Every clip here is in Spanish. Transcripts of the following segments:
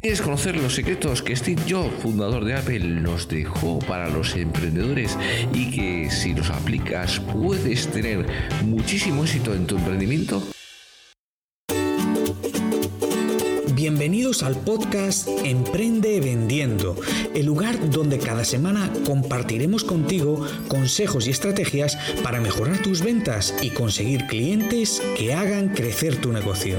¿Quieres conocer los secretos que Steve Jobs, fundador de Apple, nos dejó para los emprendedores y que si los aplicas puedes tener muchísimo éxito en tu emprendimiento? Bienvenidos al podcast Emprende Vendiendo, el lugar donde cada semana compartiremos contigo consejos y estrategias para mejorar tus ventas y conseguir clientes que hagan crecer tu negocio.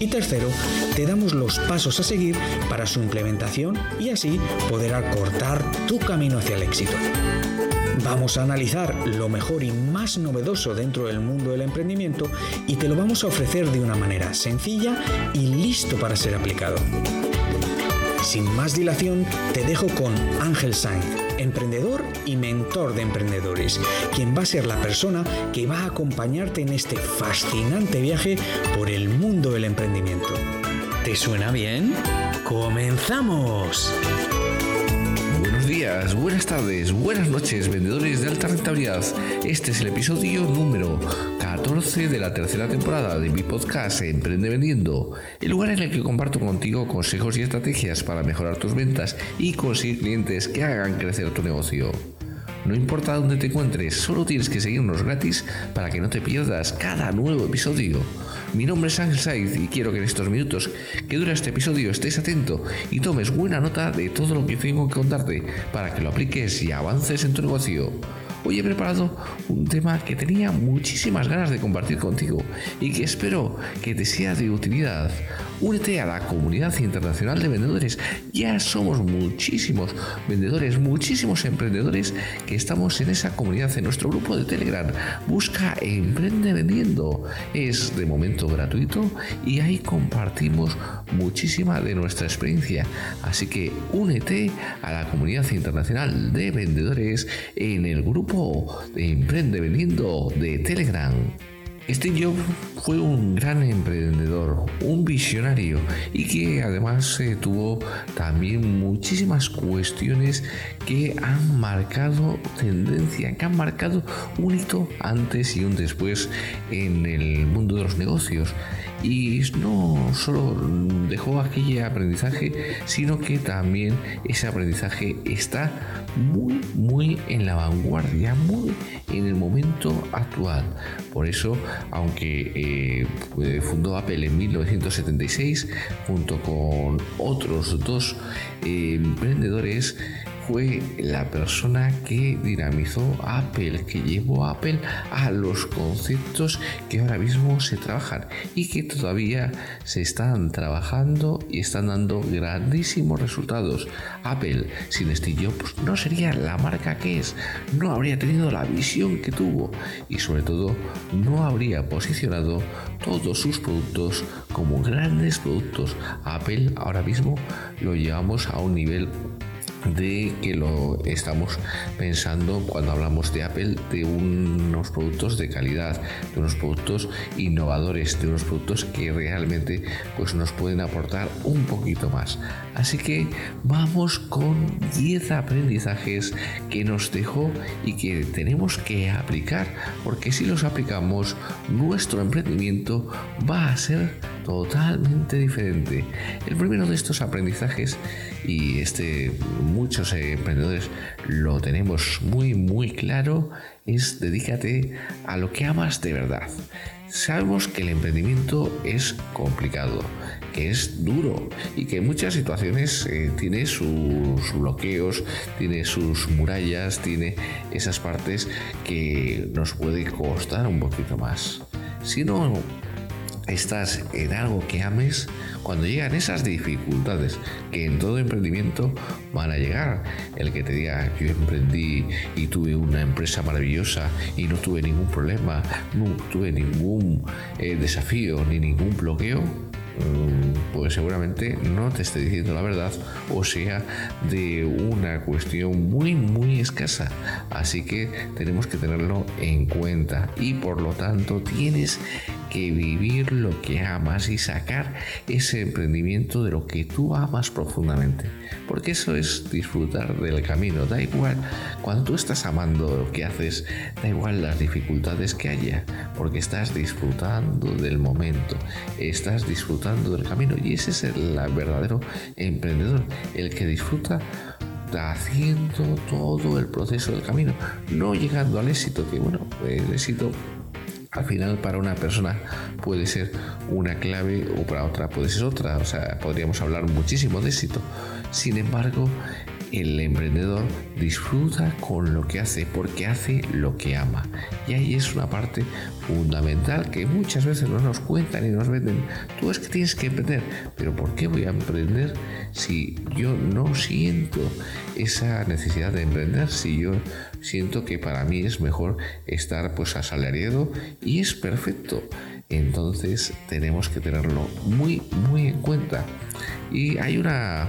Y tercero, te damos los pasos a seguir para su implementación y así poder acortar tu camino hacia el éxito. Vamos a analizar lo mejor y más novedoso dentro del mundo del emprendimiento y te lo vamos a ofrecer de una manera sencilla y listo para ser aplicado. Sin más dilación, te dejo con Ángel Sainz, emprendedor y mentor de emprendedores, quien va a ser la persona que va a acompañarte en este fascinante viaje por el mundo del emprendimiento. ¿Te suena bien? ¡Comenzamos! Buenos días, buenas tardes, buenas noches, vendedores de alta rentabilidad. Este es el episodio número 14 de la tercera temporada de mi podcast Emprende Vendiendo, el lugar en el que comparto contigo consejos y estrategias para mejorar tus ventas y conseguir clientes que hagan crecer tu negocio. No importa dónde te encuentres, solo tienes que seguirnos gratis para que no te pierdas cada nuevo episodio. Mi nombre es Ángel Saiz y quiero que en estos minutos que dura este episodio estés atento y tomes buena nota de todo lo que tengo que contarte para que lo apliques y avances en tu negocio. Hoy he preparado un tema que tenía muchísimas ganas de compartir contigo y que espero que te sea de utilidad. Únete a la comunidad internacional de vendedores. Ya somos muchísimos vendedores, muchísimos emprendedores que estamos en esa comunidad, en nuestro grupo de Telegram. Busca Emprende Vendiendo. Es de momento gratuito y ahí compartimos muchísima de nuestra experiencia. Así que únete a la comunidad internacional de vendedores en el grupo de Emprende Vendiendo de Telegram. Steve Jobs fue un gran emprendedor, un visionario y que además eh, tuvo también muchísimas cuestiones que han marcado tendencia, que han marcado un hito antes y un después en el mundo de los negocios. Y no solo dejó aquel aprendizaje, sino que también ese aprendizaje está muy, muy en la vanguardia, muy en el momento actual. Por eso aunque eh, fundó Apple en 1976 junto con otros dos eh, emprendedores fue la persona que dinamizó Apple, que llevó Apple a los conceptos que ahora mismo se trabajan y que todavía se están trabajando y están dando grandísimos resultados. Apple sin Steve Jobs no sería la marca que es, no habría tenido la visión que tuvo y sobre todo no habría posicionado todos sus productos como grandes productos. Apple ahora mismo lo llevamos a un nivel de que lo estamos pensando cuando hablamos de Apple de unos productos de calidad, de unos productos innovadores, de unos productos que realmente pues nos pueden aportar un poquito más. Así que vamos con 10 aprendizajes que nos dejó y que tenemos que aplicar, porque si los aplicamos nuestro emprendimiento va a ser totalmente diferente. El primero de estos aprendizajes y este muchos emprendedores lo tenemos muy muy claro es dedícate a lo que amas de verdad. Sabemos que el emprendimiento es complicado, que es duro y que en muchas situaciones eh, tiene sus bloqueos, tiene sus murallas, tiene esas partes que nos puede costar un poquito más. Si no estás en algo que ames, cuando llegan esas dificultades que en todo emprendimiento van a llegar, el que te diga yo emprendí y tuve una empresa maravillosa y no tuve ningún problema, no tuve ningún eh, desafío ni ningún bloqueo, mm, pues seguramente no te esté diciendo la verdad o sea de una cuestión muy muy escasa. Así que tenemos que tenerlo en cuenta y por lo tanto tienes que vivir lo que amas y sacar ese emprendimiento de lo que tú amas profundamente. Porque eso es disfrutar del camino. Da igual, cuando tú estás amando lo que haces, da igual las dificultades que haya, porque estás disfrutando del momento, estás disfrutando del camino. Y ese es el verdadero emprendedor, el que disfruta haciendo todo el proceso del camino, no llegando al éxito, que bueno, el éxito al final para una persona puede ser una clave o para otra puede ser otra. O sea, podríamos hablar muchísimo de éxito. Sin embargo, el emprendedor disfruta con lo que hace porque hace lo que ama. Y ahí es una parte fundamental que muchas veces no nos cuentan y nos venden. Tú es que tienes que emprender, pero ¿por qué voy a emprender si yo no siento esa necesidad de emprender? Si yo siento que para mí es mejor estar pues asalariado y es perfecto. Entonces tenemos que tenerlo muy muy en cuenta. Y hay una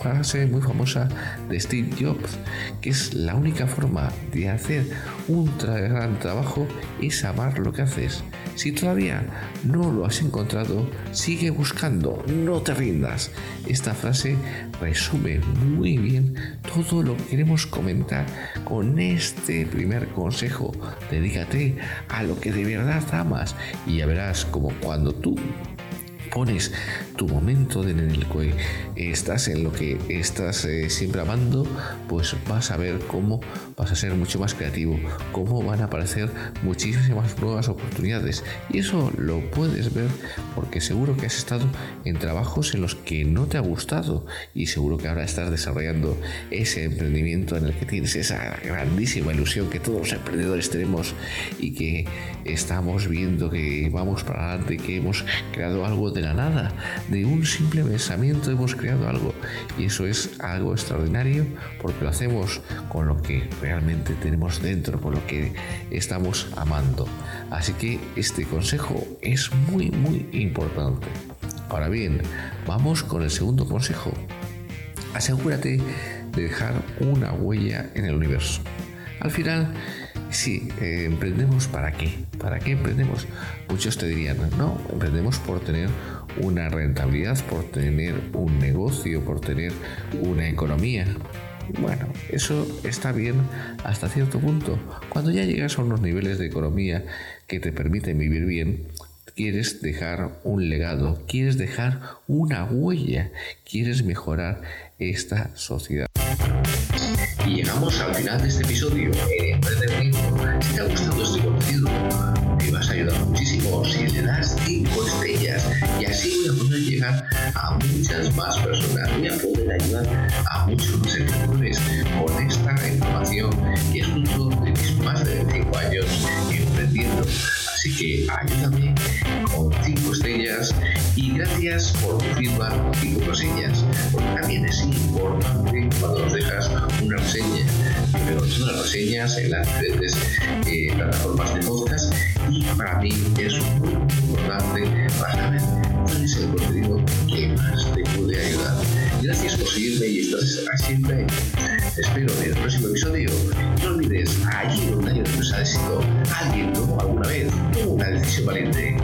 frase muy famosa de Steve Jobs, que es la única forma de hacer un gran trabajo es amar lo que haces. Si todavía no lo has encontrado, sigue buscando, no te rindas. Esta frase resume muy bien todo lo que queremos comentar con este primer consejo. Dedícate a lo que de verdad amas y ya verás como cuando tú pones tu momento en el que estás en lo que estás eh, siempre amando, pues vas a ver cómo vas a ser mucho más creativo, cómo van a aparecer muchísimas nuevas oportunidades. Y eso lo puedes ver porque seguro que has estado en trabajos en los que no te ha gustado y seguro que ahora estás desarrollando ese emprendimiento en el que tienes esa grandísima ilusión que todos los emprendedores tenemos y que estamos viendo que vamos para adelante, que hemos creado algo de la nada, de un simple pensamiento hemos creado algo y eso es algo extraordinario porque lo hacemos con lo que realmente tenemos dentro, con lo que estamos amando. Así que este consejo es muy muy importante. Ahora bien, vamos con el segundo consejo. Asegúrate de dejar una huella en el universo. Al final, Sí, eh, emprendemos para qué. ¿Para qué emprendemos? Muchos te dirían, no, emprendemos por tener una rentabilidad, por tener un negocio, por tener una economía. Bueno, eso está bien hasta cierto punto. Cuando ya llegas a unos niveles de economía que te permiten vivir bien, quieres dejar un legado, quieres dejar una huella, quieres mejorar esta sociedad. Y llegamos al final de este episodio muchísimo si le das 5 estrellas y así voy a llegar a muchas más personas, voy a poder ayudar a muchos más emprendedores con esta información y es fruto de mis más de 25 años emprendiendo. Así que ayúdame con 5 estrellas y gracias por tu feedback con 5 reseñas, porque también es importante cuando nos dejas una reseña. Primero son las reseñas en las diferentes eh, plataformas de podcast y para mí es muy importante para saber cuál es el contenido que más te puede ayudar. Gracias por seguirme y estás siempre. Te espero en el próximo episodio. No olvides, allí donde hay una empresa de éxito, alguien tomó alguna vez una decisión valiente.